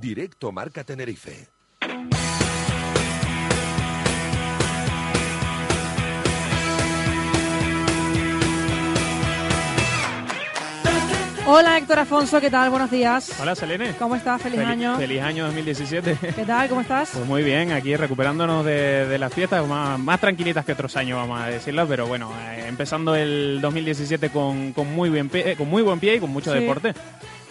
Directo Marca Tenerife. Hola Héctor Afonso, ¿qué tal? Buenos días. Hola Selene. ¿Cómo estás? Feliz, año. Feliz año 2017. ¿Qué tal? ¿Cómo estás? Pues muy bien, aquí recuperándonos de, las fiestas, más, tranquilitas que otros años, vamos a decirlo, pero bueno, eh, empezando el 2017 con, muy bien pie, con muy buen pie y con mucho deporte.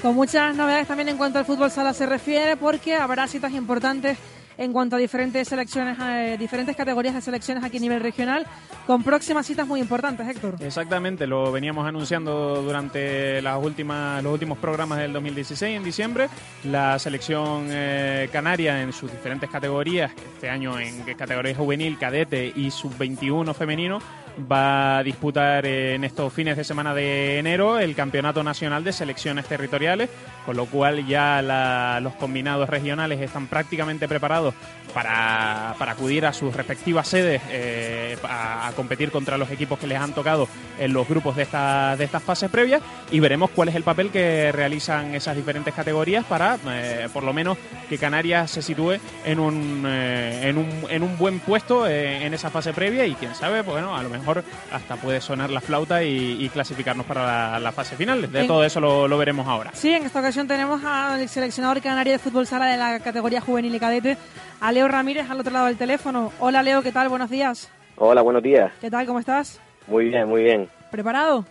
Con muchas novedades también en cuanto al fútbol sala se refiere, porque habrá citas importantes en cuanto a diferentes selecciones, eh, diferentes categorías de selecciones aquí a nivel regional, con próximas citas muy importantes, Héctor. Exactamente, lo veníamos anunciando durante las últimas, los últimos programas del 2016 en diciembre. La selección eh, canaria en sus diferentes categorías, este año en categoría juvenil, cadete y sub-21 femenino, va a disputar en estos fines de semana de enero el Campeonato Nacional de Selecciones Territoriales, con lo cual ya los combinados regionales están prácticamente preparados para, acudir a sus respectivas sedes eh, a, competir contra los equipos que les han tocado en los grupos de, esta, de estas fases previas y veremos cuál es el papel que realizan esas diferentes categorías para, eh, por lo menos, que Canarias se sitúe en un, eh, en un, en un buen puesto en esa fase previa y quién sabe, pues, bueno, a lo mejor hasta puede sonar la flauta y, clasificarnos para la, fase final. De todo eso lo, lo, veremos ahora. Sí, en esta ocasión tenemos al seleccionador canario de fútbol sala de la categoría juvenil y cadete, a Leo Ramírez al otro lado del teléfono. Hola Leo, ¿qué tal? Buenos días. Hola, buenos días. ¿Qué tal? ¿Cómo estás? Muy bien, muy bien. ¿Preparado?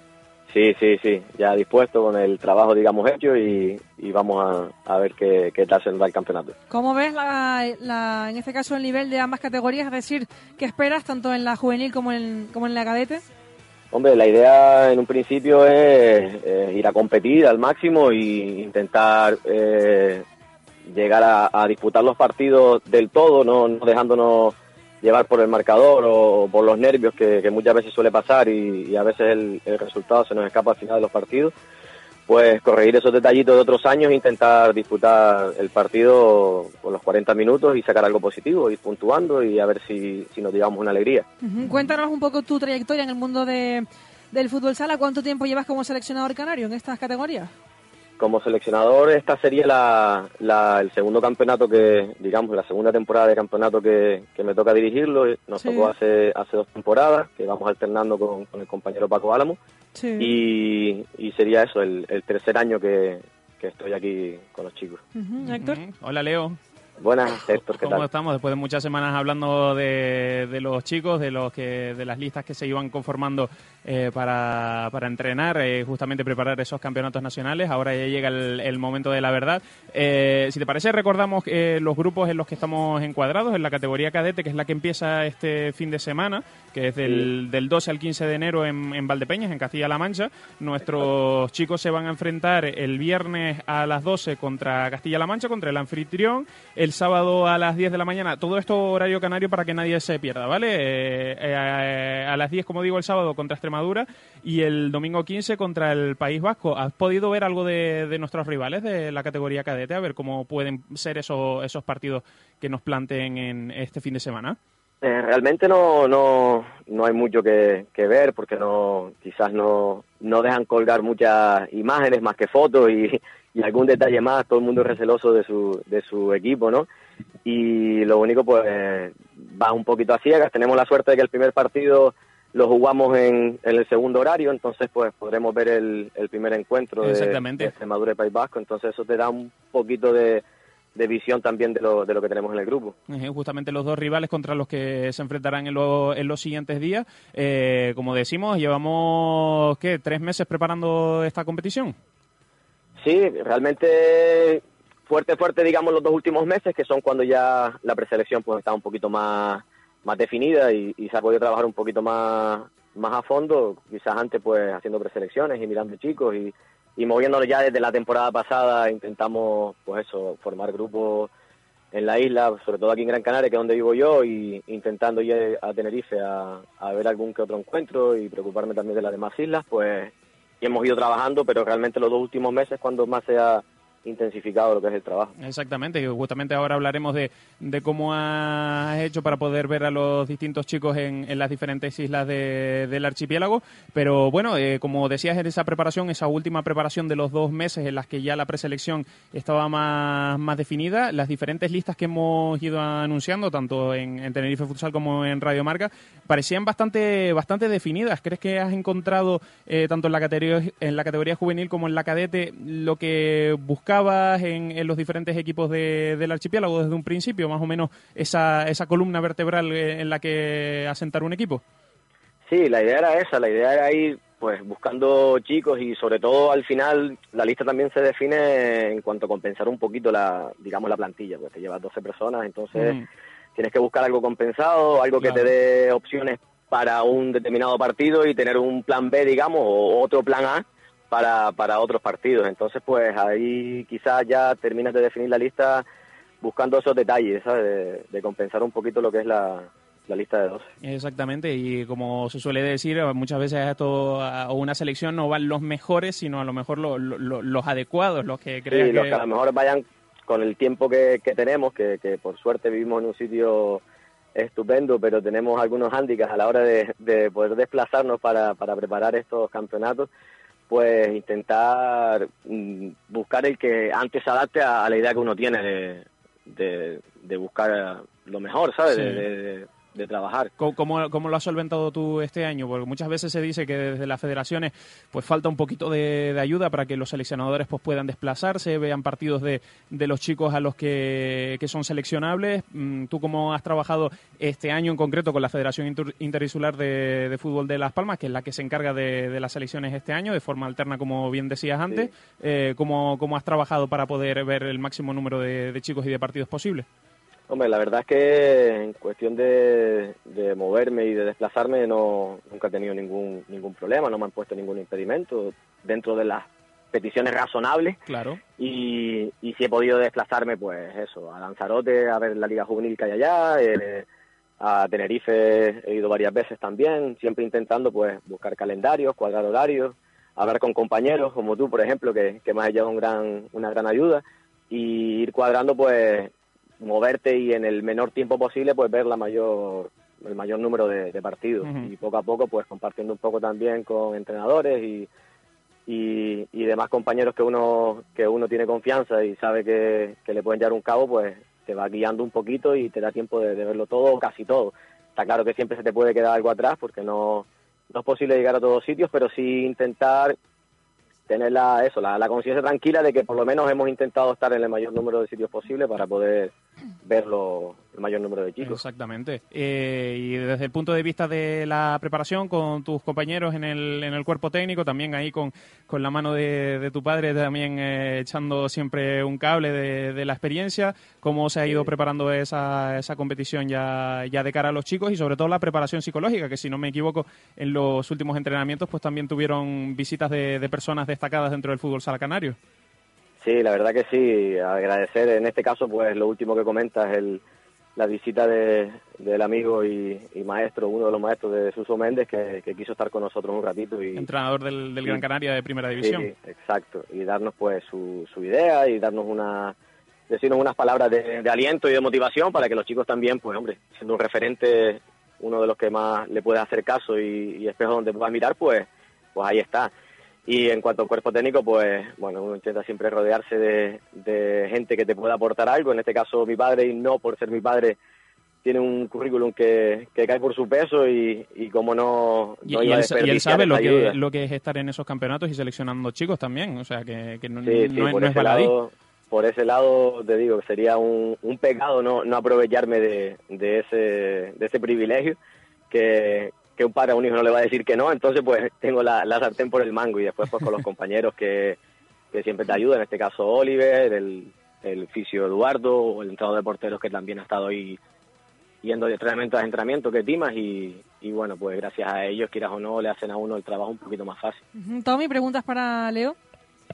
Sí, sí, sí. Ya dispuesto con el trabajo, digamos, hecho y, vamos a, ver qué, tal se nos da el campeonato. ¿Cómo ves, la, en este caso, el nivel de ambas categorías? Es decir, ¿qué esperas tanto en la juvenil como en, como en la cadete? Hombre, la idea en un principio es, ir a competir al máximo e intentar eh, llegar a, disputar los partidos del todo, no, dejándonos llevar por el marcador o por los nervios que, muchas veces suele pasar y, a veces el, resultado se nos escapa al final de los partidos, pues corregir esos detallitos de otros años e intentar disputar el partido con los 40 minutos y sacar algo positivo, ir puntuando y a ver si, nos llevamos una alegría. Cuéntanos un poco tu trayectoria en el mundo de, del fútbol sala, ¿cuánto tiempo llevas como seleccionador canario en estas categorías? Como seleccionador esta sería la, el segundo campeonato que, digamos, la segunda temporada de campeonato que, me toca dirigirlo. Nos tocó hace, hace dos temporadas, que vamos alternando con, el compañero Paco Álamo. Y, sería eso, el, tercer año que, estoy aquí con los chicos. Hola, Leo. Buenas, Héctor, ¿qué ¿Cómo estamos? Después de muchas semanas hablando de, de, los chicos, de los que de las listas que se iban conformando eh, para, para, entrenar, eh, justamente preparar esos campeonatos nacionales. Ahora ya llega el, momento de la verdad. Eh, si te parece, recordamos los grupos en los que estamos encuadrados, en la categoría cadete, que es la que empieza este fin de semana, que es del, del 12 al 15 de enero en, en Valdepeñas, en Castilla-La Mancha. Nuestros chicos se van a enfrentar el viernes a las 12 contra Castilla-La Mancha, contra el anfitrión, el sábado a las 10 de la mañana. Todo esto horario canario para que nadie se pierda, ¿vale? a las 10, como digo, el sábado contra Extremadura Madura y el domingo 15 contra el País Vasco. ¿Has podido ver algo de, nuestros rivales de la categoría cadete? A ver cómo pueden ser esos, esos partidos que nos planteen en este fin de semana. Eh, realmente no, no, no hay mucho que, ver porque no quizás no, no dejan colgar muchas imágenes más que fotos y, y algún detalle más. Todo el mundo es receloso de su, de su equipo, ¿no? Y lo único, pues, va un poquito a ciegas. Tenemos la suerte de que el primer partido lo jugamos en, el segundo horario, entonces pues podremos ver el, primer encuentro de, de, Extremadura y País Vasco, entonces eso te da un poquito de, visión también de lo, de lo que tenemos en el grupo. Justamente los dos rivales contra los que se enfrentarán en, en los siguientes días. Eh, como decimos, llevamos, ¿qué? ¿Tres meses preparando esta competición? Sí, realmente fuerte, fuerte, digamos, los dos últimos meses, que son cuando ya la preselección pues está un poquito más más definida y, se ha podido trabajar un poquito más, más a fondo, quizás antes pues haciendo preselecciones y mirando chicos y, y moviéndonos ya desde la temporada pasada intentamos pues eso, formar grupos en la isla, sobre todo aquí en Gran Canaria, que es donde vivo yo, y intentando ir a Tenerife a, a ver algún que otro encuentro y preocuparme también de las demás islas, pues y hemos ido trabajando, pero realmente los dos últimos meses cuando más se intensificado lo que es el trabajo. Exactamente, y justamente ahora hablaremos de, de cómo has hecho para poder ver a los distintos chicos en, en las diferentes islas de, del archipiélago, pero bueno, eh, como decías en esa preparación, esa última preparación de los dos meses en las que ya la preselección estaba más, más definida, las diferentes listas que hemos ido anunciando, tanto en, en Tenerife Futsal como en Radio Marca, parecían bastante, bastante definidas. ¿Crees que has encontrado, eh, tanto en la, categoría, en la categoría juvenil como en la cadete, lo que buscabas en, en los diferentes equipos de, del archipiélago desde un principio, más o menos esa, esa columna vertebral eh, en la que asentar un equipo? Sí, la idea era esa, la idea era ir pues buscando chicos y sobre todo al final la lista también se define en cuanto a compensar un poquito la digamos la plantilla, pues te llevas 12 personas, entonces Mm. tienes que buscar algo compensado, algo Claro. que te dé opciones para un determinado partido y tener un plan B, digamos, o otro plan A para, para otros partidos. Entonces, pues ahí quizás ya terminas de definir la lista buscando esos detalles, ¿sabes? De, de compensar un poquito lo que es la, la lista de 12. Exactamente, y como se suele decir, muchas veces a esto a una selección no van los mejores, sino a lo mejor lo- lo- lo- los adecuados, los que crean Sí, los que... que a lo mejor vayan con el tiempo que, que tenemos, que, que por suerte vivimos en un sitio estupendo, pero tenemos algunos hándicaps a la hora de, de poder desplazarnos para, para preparar estos campeonatos, pues intentar mm, buscar el que antes se adapte a, a la idea que uno tiene de, de, de buscar lo mejor, ¿sabes? Sí. De, de- trabajar. ¿Cómo, cómo, lo has solventado tú este año? Porque muchas veces se dice que desde las federaciones pues falta un poquito de, de ayuda para que los seleccionadores pues puedan desplazarse, vean partidos de, de los chicos a los que, que son seleccionables. Mm, ¿Tú cómo has trabajado este año en concreto con la Federación Inter- Interinsular de, de Fútbol de Las Palmas, que es la que se encarga de, las selecciones este año, de forma alterna, como bien decías antes? Eh, ¿cómo, ¿Cómo has trabajado para poder ver el máximo número de, de chicos y de partidos posible? Hombre, la verdad es que en cuestión de, de moverme y de desplazarme no nunca he tenido ningún ningún problema, no me han puesto ningún impedimento dentro de las peticiones razonables Claro. y, y si he podido desplazarme, pues eso, a Lanzarote, a ver la liga juvenil que hay allá, eh, a Tenerife he ido varias veces también, siempre intentando pues buscar calendarios, cuadrar horarios, hablar con compañeros como tú, por ejemplo, que, que me has llevado un gran, una gran ayuda y ir cuadrando pues moverte y en el menor tiempo posible pues ver la mayor el mayor número de, de partidos. Y poco a poco pues compartiendo un poco también con entrenadores y, y, y demás compañeros que uno que uno tiene confianza y sabe que, que le pueden llevar un cabo pues te va guiando un poquito y te da tiempo de, de verlo todo o casi todo. Está claro que siempre se te puede quedar algo atrás porque no no es posible llegar a todos sitios pero sí intentar tener la, eso, la, la conciencia tranquila de que por lo menos hemos intentado estar en el mayor número de sitios posible para poder verlo el mayor número de chicos. Exactamente. Eh, y desde el punto de vista de la preparación con tus compañeros en el, en el cuerpo técnico, también ahí con, con la mano de, de tu padre, también eh, echando siempre un cable de, de la experiencia, cómo se ha ido preparando esa, esa competición ya, ya de cara a los chicos y sobre todo la preparación psicológica, que si no me equivoco, en los últimos entrenamientos pues también tuvieron visitas de, de personas destacadas dentro del fútbol sala canario. Sí, la verdad que sí, agradecer en este caso pues lo último que comentas, el, la visita de, del amigo y, y maestro, uno de los maestros de Suso Méndez que, que quiso estar con nosotros un ratito y, Entrenador del. Gran Canaria de Primera División. Sí, exacto. Y darnos pues su, su idea y darnos una decirnos unas palabras de, de aliento y de motivación para que los chicos también, pues hombre, siendo un referente, uno de los que más le puede hacer caso y, y espejo donde pueda mirar, pues, pues ahí está. Y en cuanto al cuerpo técnico, pues bueno, uno intenta siempre rodearse de, de gente que te pueda aportar algo. En este caso mi padre, y no por ser mi padre, tiene un currículum que, que cae por su peso y, y como no, Y, no y iba él, y él sabe lo que, ayuda. lo que es estar en esos campeonatos y seleccionando chicos también. O sea, que, que no, Sí, sí, no es, por, no es ese baladí. lado, por ese lado te digo que sería un, un pecado no, no aprovecharme de, de, ese, de ese privilegio que, que un padre a un hijo no le va a decir que no, entonces pues tengo la, la sartén por el mango y después pues con los compañeros que, que siempre te ayudan, en este caso Oliver, el, el fisio Eduardo, o el entrenador de porteros que también ha estado ahí yendo de entrenamiento a entrenamiento que timas y, y bueno pues gracias a ellos quieras o no le hacen a uno el trabajo un poquito más fácil. Tommy, preguntas para Leo.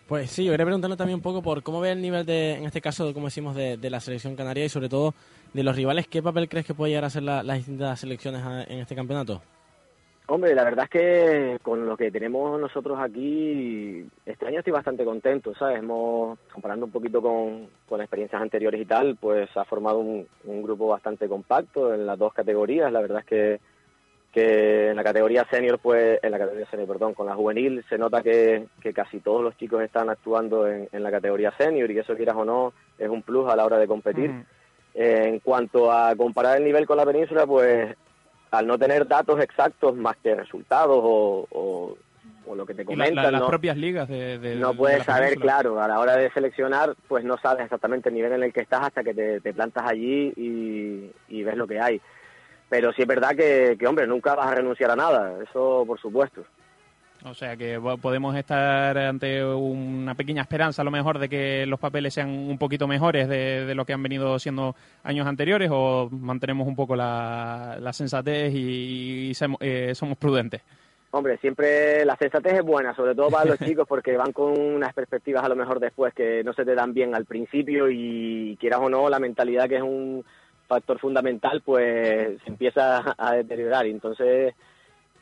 Pues sí, yo quería preguntarle también un poco por cómo ve el nivel de, en este caso, como decimos, de, de la selección canaria y sobre todo de los rivales. ¿Qué papel crees que puede llegar a ser la- las distintas selecciones a- en este campeonato? Hombre, la verdad es que con lo que tenemos nosotros aquí, este año estoy bastante contento, ¿sabes? Hemos, comparando un poquito con, con experiencias anteriores y tal, pues ha formado un, un grupo bastante compacto en las dos categorías. La verdad es que, que en la categoría senior, pues, en la categoría senior, perdón, con la juvenil se nota que, que casi todos los chicos están actuando en, en la categoría senior y eso quieras o no es un plus a la hora de competir. Eh, en cuanto a comparar el nivel con la península, pues al no tener datos exactos más que resultados o, o- o lo que te Y la- la- comentan, las no, propias ligas de, de- no de puedes saber, claro, a la hora de seleccionar, pues no sabes exactamente el nivel en el que estás hasta que te, te plantas allí y, y ves lo que hay. Pero sí es verdad que, que, hombre, nunca vas a renunciar a nada, eso por supuesto. O sea que podemos estar ante una pequeña esperanza a lo mejor de que los papeles sean un poquito mejores de, de lo que han venido siendo años anteriores o mantenemos un poco la, la sensatez y, y semo- eh, somos prudentes. Hombre, siempre la sensatez es buena, sobre todo para los chicos, porque van con unas perspectivas a lo mejor después que no se te dan bien al principio y quieras o no, la mentalidad que es un factor fundamental, pues se empieza a deteriorar. Entonces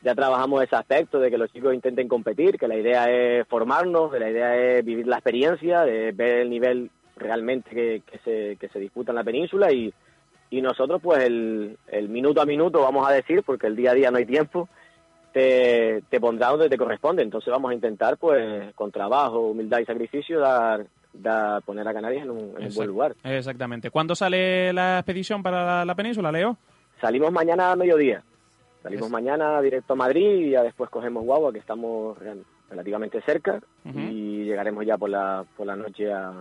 ya trabajamos ese aspecto de que los chicos intenten competir, que la idea es formarnos, que la idea es vivir la experiencia, de ver el nivel realmente que, que se, que se disputa en la península y, y nosotros pues el, el minuto a minuto vamos a decir, porque el día a día no hay tiempo, te, te pondrá donde te corresponde. Entonces vamos a intentar, pues, con trabajo, humildad y sacrificio, dar, dar poner a Canarias en un, en buen lugar. Exactamente. ¿Cuándo sale la expedición para la, la península, Leo? Salimos mañana a mediodía. Salimos mañana directo a Madrid y ya después cogemos Guagua, que estamos relativamente cerca, Ujú. y llegaremos ya por la, por la noche a,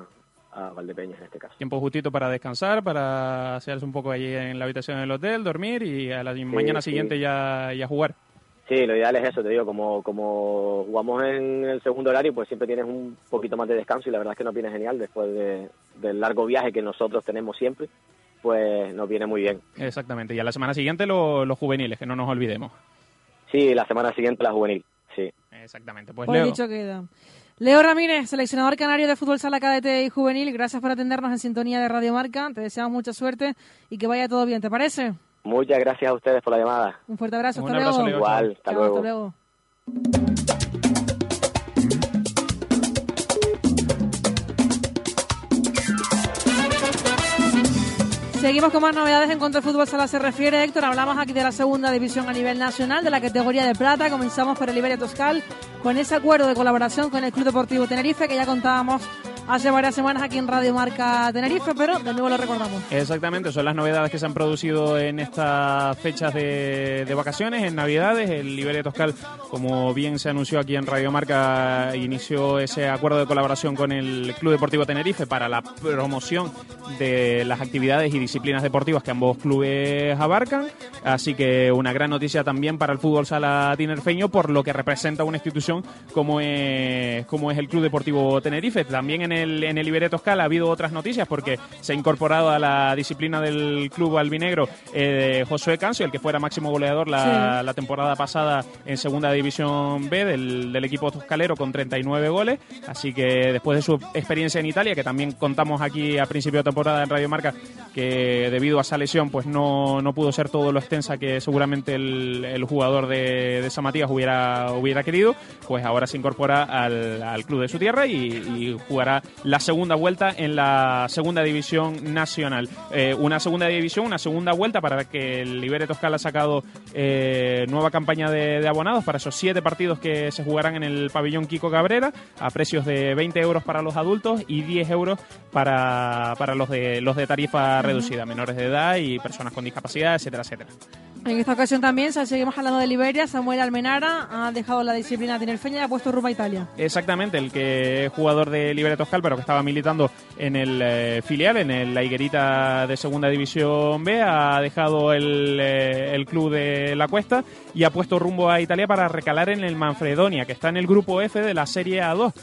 a Valdepeñas en este caso. Tiempo justito para descansar, para hacerse un poco allí en la habitación del hotel, dormir y a la mañana sí. siguiente ya, ya jugar. Sí, lo ideal es eso, te digo, como, como jugamos en el segundo horario, pues siempre tienes un poquito más de descanso y la verdad es que nos viene genial después de- del largo viaje que nosotros tenemos siempre, pues nos viene muy bien. Exactamente. Y a la semana siguiente lo- los juveniles, que no nos olvidemos. Sí, la semana siguiente la juvenil, sí. Exactamente. Pues, Pues Leo, dicho queda. Leo Ramírez, seleccionador canario de fútbol sala cadete y juvenil, gracias por atendernos en sintonía de Radio Marca. Te deseamos mucha suerte y que vaya todo bien, ¿te parece? Muchas gracias a ustedes por la llamada. Un fuerte abrazo, Un hasta abrazo, luego. Leo. Igual, hasta Chao, luego. hasta luego. Seguimos con más novedades en cuanto al fútbol sala se refiere, Héctor. Hablamos aquí de la segunda división a nivel nacional, de la categoría de plata. Comenzamos por el Iberia Toscal con ese acuerdo de colaboración con el Club Deportivo Tenerife, que ya contábamos hace varias semanas aquí en Radio Marca Tenerife, pero de nuevo lo recordamos. Exactamente, son las novedades que se han producido en estas fechas de, de vacaciones, en Navidades. El Iberia Toscal, como bien se anunció aquí en Radio Marca, inició ese acuerdo de colaboración con el Club Deportivo Tenerife para la promoción de las actividades y disciplinas deportivas que ambos clubes abarcan. Así que una gran noticia también para el fútbol sala tinerfeño por lo que representa una institución como es, como es el Club Deportivo Tenerife. También en el, en el Iberia Toscal ha habido otras noticias porque se ha incorporado a la disciplina del club albinegro eh, Josué Cancio, el que fuera máximo goleador la, Sí. la temporada pasada en Segunda División B del, del equipo toscalero con 39 goles. Así que después de su experiencia en Italia, que también contamos aquí a principio de temporada en Radio Marca, que debido a esa lesión pues no, no pudo ser todo lo extensa que seguramente el, el jugador de, de San Matías hubiera, hubiera querido, pues ahora se incorpora al, al club de su tierra y, y jugará la segunda vuelta en la segunda división nacional. Eh, una segunda división, una segunda vuelta para que el Libere Toscal ha sacado eh, nueva campaña de, de abonados para esos siete partidos que se jugarán en el pabellón Kiko Cabrera a precios de 20 euros para los adultos y 10 euros para, para los de los de tarifa reducida, menores de edad y personas con discapacidad, etcétera, etcétera. En esta ocasión también, seguimos hablando de Liberia, Samuel Almenara ha dejado la disciplina tinerfeña y ha puesto rumbo a Italia. Exactamente, el que es jugador de Libre Toscal, pero que estaba militando en el eh, filial, en el, la Higuerita de Segunda División B, ha dejado eh, el club de La Cuesta y ha puesto rumbo a Italia para recalar en el Manfredonia, que está en el grupo F de la Serie A2.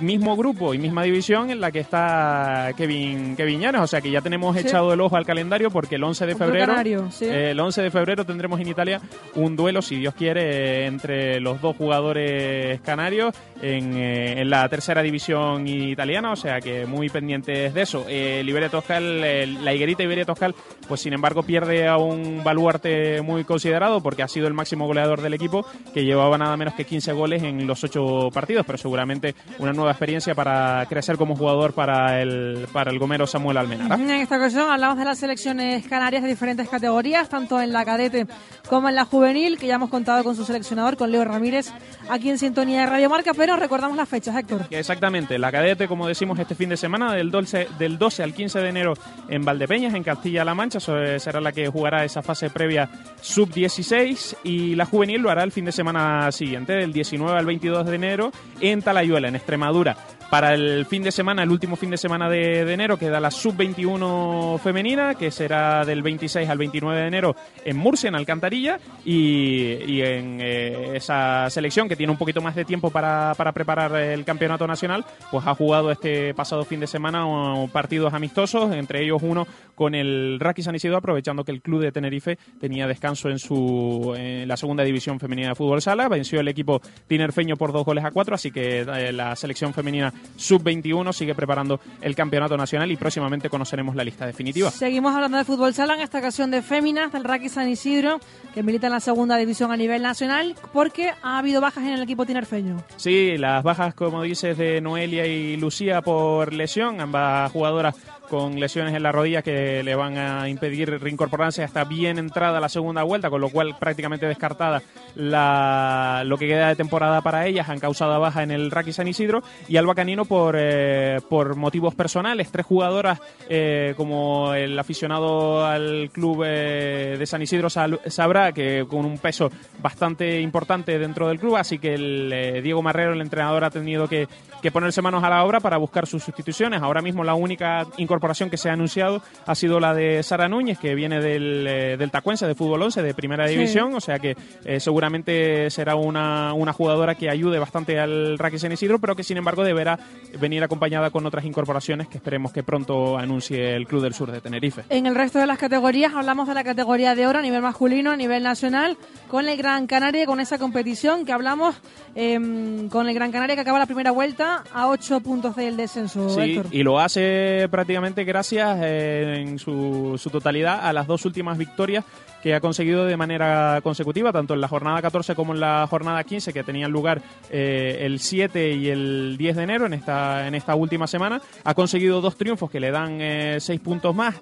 Mismo grupo y misma división en la que está Kevin, Kevin Llanes, o sea que ya tenemos Sí. echado el ojo al calendario porque el 11 de febrero canario, sí. eh, el 11 de febrero tendremos en Italia un duelo, si Dios quiere, entre los dos jugadores canarios en, eh, en la tercera división italiana, o sea que muy pendientes de eso. Eh, el Iberia Toscal, la higuerita Iberia Toscal, pues sin embargo pierde a un baluarte muy considerado porque ha sido el máximo goleador del equipo, que llevaba nada menos que 15 goles en los 8 partidos, pero seguramente una nueva experiencia para crecer como jugador para el, para el gomero Samuel Almenara. En esta ocasión hablamos de las selecciones canarias de diferentes categorías, tanto en la cadete como en la juvenil, que ya hemos contado con su seleccionador, con Leo Ramírez, aquí en sintonía de Radio Marca, pero recordamos las fechas, Héctor. Exactamente, la cadete, como decimos, este fin de semana, del 12, del 12 al 15 de enero en Valdepeñas, en Castilla-La Mancha, eh, será la que jugará esa fase previa sub-16 y la juvenil lo hará el fin de semana siguiente, del 19 al 22 de enero, en Talayuela, en Extremadura. Para el fin de semana, el último fin de semana de, de enero, queda la sub-21 femenina, que será del 26 al 29 de enero en Murcia, en Alcantarilla, y, y en eh, esa selección que tiene un poquito más de tiempo para, para preparar el campeonato nacional, pues ha jugado este pasado fin de semana partidos amistosos, entre ellos uno con el Raki San Isidro, aprovechando que el club de Tenerife tenía descanso en su en la segunda división femenina de fútbol sala, venció el equipo tinerfeño por dos goles a cuatro, así que eh, la selección femenina sub-21 sigue preparando el campeonato nacional y próximamente conoceremos la lista definitiva. Seguimos hablando de fútbol sala, en esta ocasión de féminas del Raki San Isidro, que milita en la segunda división a nivel nacional, porque ha habido bajas en el equipo tinerfeño. Sí, las bajas, como dices, de Noelia y Lucía por lesión, ambas jugadoras con lesiones en la rodilla que le van a impedir reincorporarse. Hasta bien entrada la segunda vuelta, con lo cual prácticamente descartada la, lo que queda de temporada para ellas, han causado baja en el Raki San Isidro y Alba Canino por, eh, por motivos personales, tres jugadoras eh, como el aficionado al club eh, de San Isidro sabrá que con un peso bastante importante dentro del club, así que el eh, Diego Marrero, el entrenador, ha tenido que, que ponerse manos a la obra para buscar sus sustituciones. Ahora mismo la única incorporación que se ha anunciado ha sido la de Sara Núñez, que viene del, eh, del Tacuense de Fútbol 11 de Primera Sí. División, o sea que eh, seguramente será una, una jugadora que ayude bastante al Raquel San Isidro, pero que sin embargo deberá venir acompañada con otras incorporaciones que esperemos que pronto anuncie el Club del Sur de Tenerife. En el resto de las categorías hablamos de la categoría de oro a nivel masculino, a nivel nacional, con el Gran Canaria, con esa competición que hablamos em, con el Gran Canaria que acaba la primera vuelta a 8 puntos del descenso. Sí, Héctor. y lo hace prácticamente gracias eh, en su, su totalidad a las dos últimas victorias que ha conseguido de manera consecutiva, tanto en la jornada 14 como en la jornada 15, que tenían lugar eh, el 7 y el 10 de enero, en esta, en esta última semana. Ha conseguido dos triunfos que le dan eh, seis puntos más.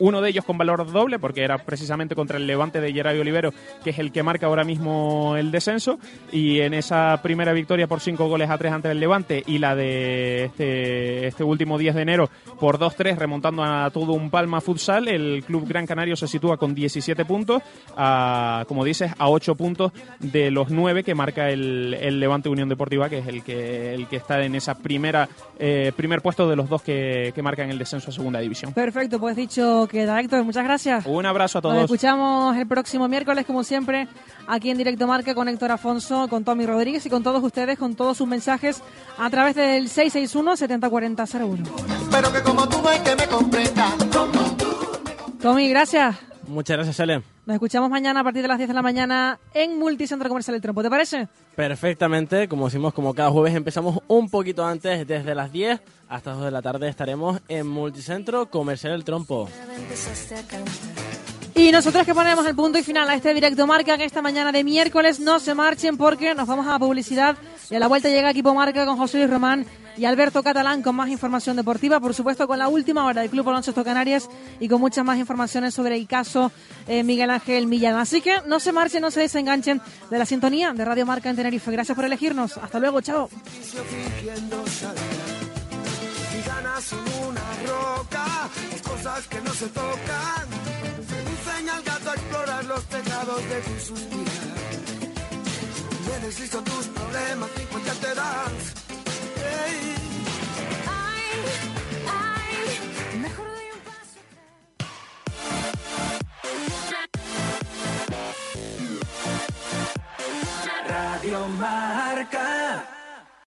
Uno de ellos con valor doble, porque era precisamente contra el Levante de Geray Olivero, que es el que marca ahora mismo el descenso. Y en esa primera victoria por cinco goles a tres ante el Levante y la de este, este último 10 de enero por 2-3, remontando a todo un Palma Futsal, el Club Gran Canario se sitúa con 17 puntos, a, como dices, a 8 puntos de los 9 que marca el, el Levante Unión Deportiva, que es el que, el que está en esa primera eh, primer puesto de los dos que, que marcan el descenso a segunda división. Perfecto, pues dicho queda, Héctor. Muchas gracias. Un abrazo a Nos todos. escuchamos el próximo miércoles, como siempre, aquí en Directo Marca con Héctor Afonso, con Tommy Rodríguez y con todos ustedes, con todos sus mensajes a través del 661-704001. Pero que como tú no hay que me comprenda. Tommy, gracias. Muchas gracias, Ele. Nos escuchamos mañana a partir de las 10 de la mañana en Multicentro Comercial El Trompo. ¿Te parece? Perfectamente, como decimos, como cada jueves empezamos un poquito antes, desde las 10 hasta las 2 de la tarde estaremos en Multicentro Comercial El Trompo. Y nosotros que ponemos el punto y final a este directo marca que esta mañana de miércoles no se marchen porque nos vamos a publicidad y a la vuelta llega Equipo Marca con José Luis Román y Alberto Catalán con más información deportiva, por supuesto con la última hora del Club Baloncesto Canarias y con muchas más informaciones sobre el caso eh, Miguel Ángel Millán. Así que no se marchen, no se desenganchen de la sintonía de Radio Marca en Tenerife. Gracias por elegirnos. Hasta luego, chao. Los tejados de tu suspirar. Tienes listo tus problemas y cuenta te das. Ey. Radio Marca.